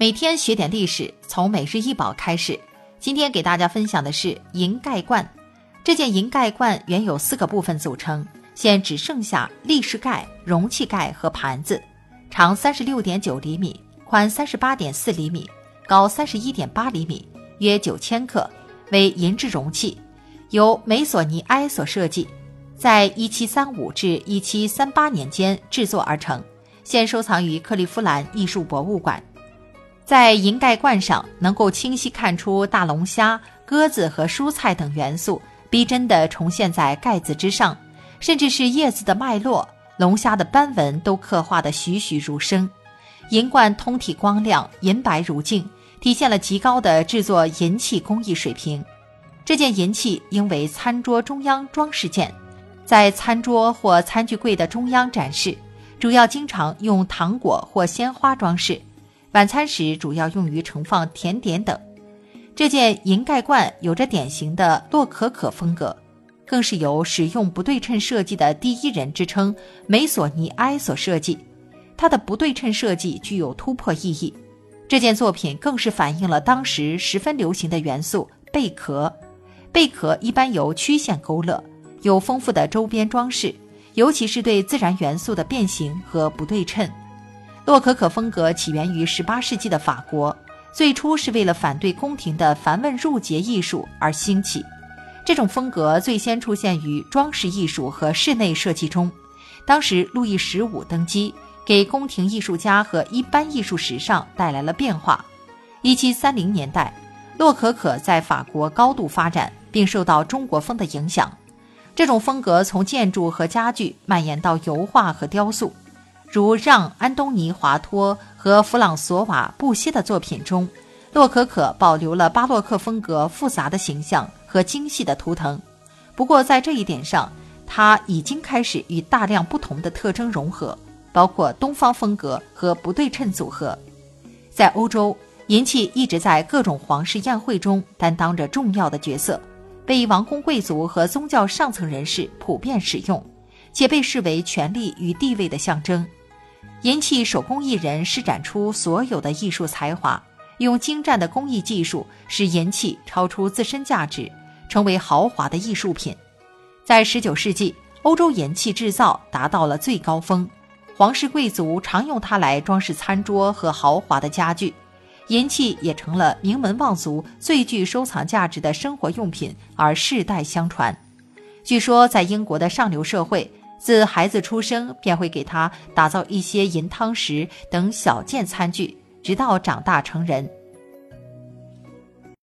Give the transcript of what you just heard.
每天学点历史，从每日一宝开始。今天给大家分享的是银盖罐。这件银盖罐原有四个部分组成，现只剩下立式盖、容器盖和盘子。长三十六点九厘米，宽三十八点四厘米，高三十一点八厘米，约九千克，为银质容器，由梅索尼埃所设计，在一七三五至一七三八年间制作而成，现收藏于克利夫兰艺术博物馆。在银盖罐上，能够清晰看出大龙虾、鸽子和蔬菜等元素，逼真地重现在盖子之上，甚至是叶子的脉络、龙虾的斑纹都刻画得栩栩如生。银罐通体光亮，银白如镜，体现了极高的制作银器工艺水平。这件银器应为餐桌中央装饰件，在餐桌或餐具柜的中央展示，主要经常用糖果或鲜花装饰。晚餐时主要用于盛放甜点等。这件银盖罐有着典型的洛可可风格，更是由使用不对称设计的第一人之称梅索尼埃所设计。它的不对称设计具有突破意义。这件作品更是反映了当时十分流行的元素贝壳。贝壳一般由曲线勾勒，有丰富的周边装饰，尤其是对自然元素的变形和不对称。洛可可风格起源于18世纪的法国，最初是为了反对宫廷的繁文缛节艺术而兴起。这种风格最先出现于装饰艺术和室内设计中。当时路易十五登基，给宫廷艺术家和一般艺术史上带来了变化。1730年代，洛可可在法国高度发展，并受到中国风的影响。这种风格从建筑和家具蔓延到油画和雕塑。如让·安东尼·华托和弗朗索瓦·布歇的作品中，洛可可保留了巴洛克风格复杂的形象和精细的图腾。不过，在这一点上，他已经开始与大量不同的特征融合，包括东方风格和不对称组合。在欧洲，银器一直在各种皇室宴会中担当着重要的角色，被王公贵族和宗教上层人士普遍使用，且被视为权力与地位的象征。银器手工艺人施展出所有的艺术才华，用精湛的工艺技术使银器超出自身价值，成为豪华的艺术品。在19世纪，欧洲银器制造达到了最高峰，皇室贵族常用它来装饰餐桌和豪华的家具，银器也成了名门望族最具收藏价值的生活用品，而世代相传。据说，在英国的上流社会。自孩子出生，便会给他打造一些银汤匙等小件餐具，直到长大成人。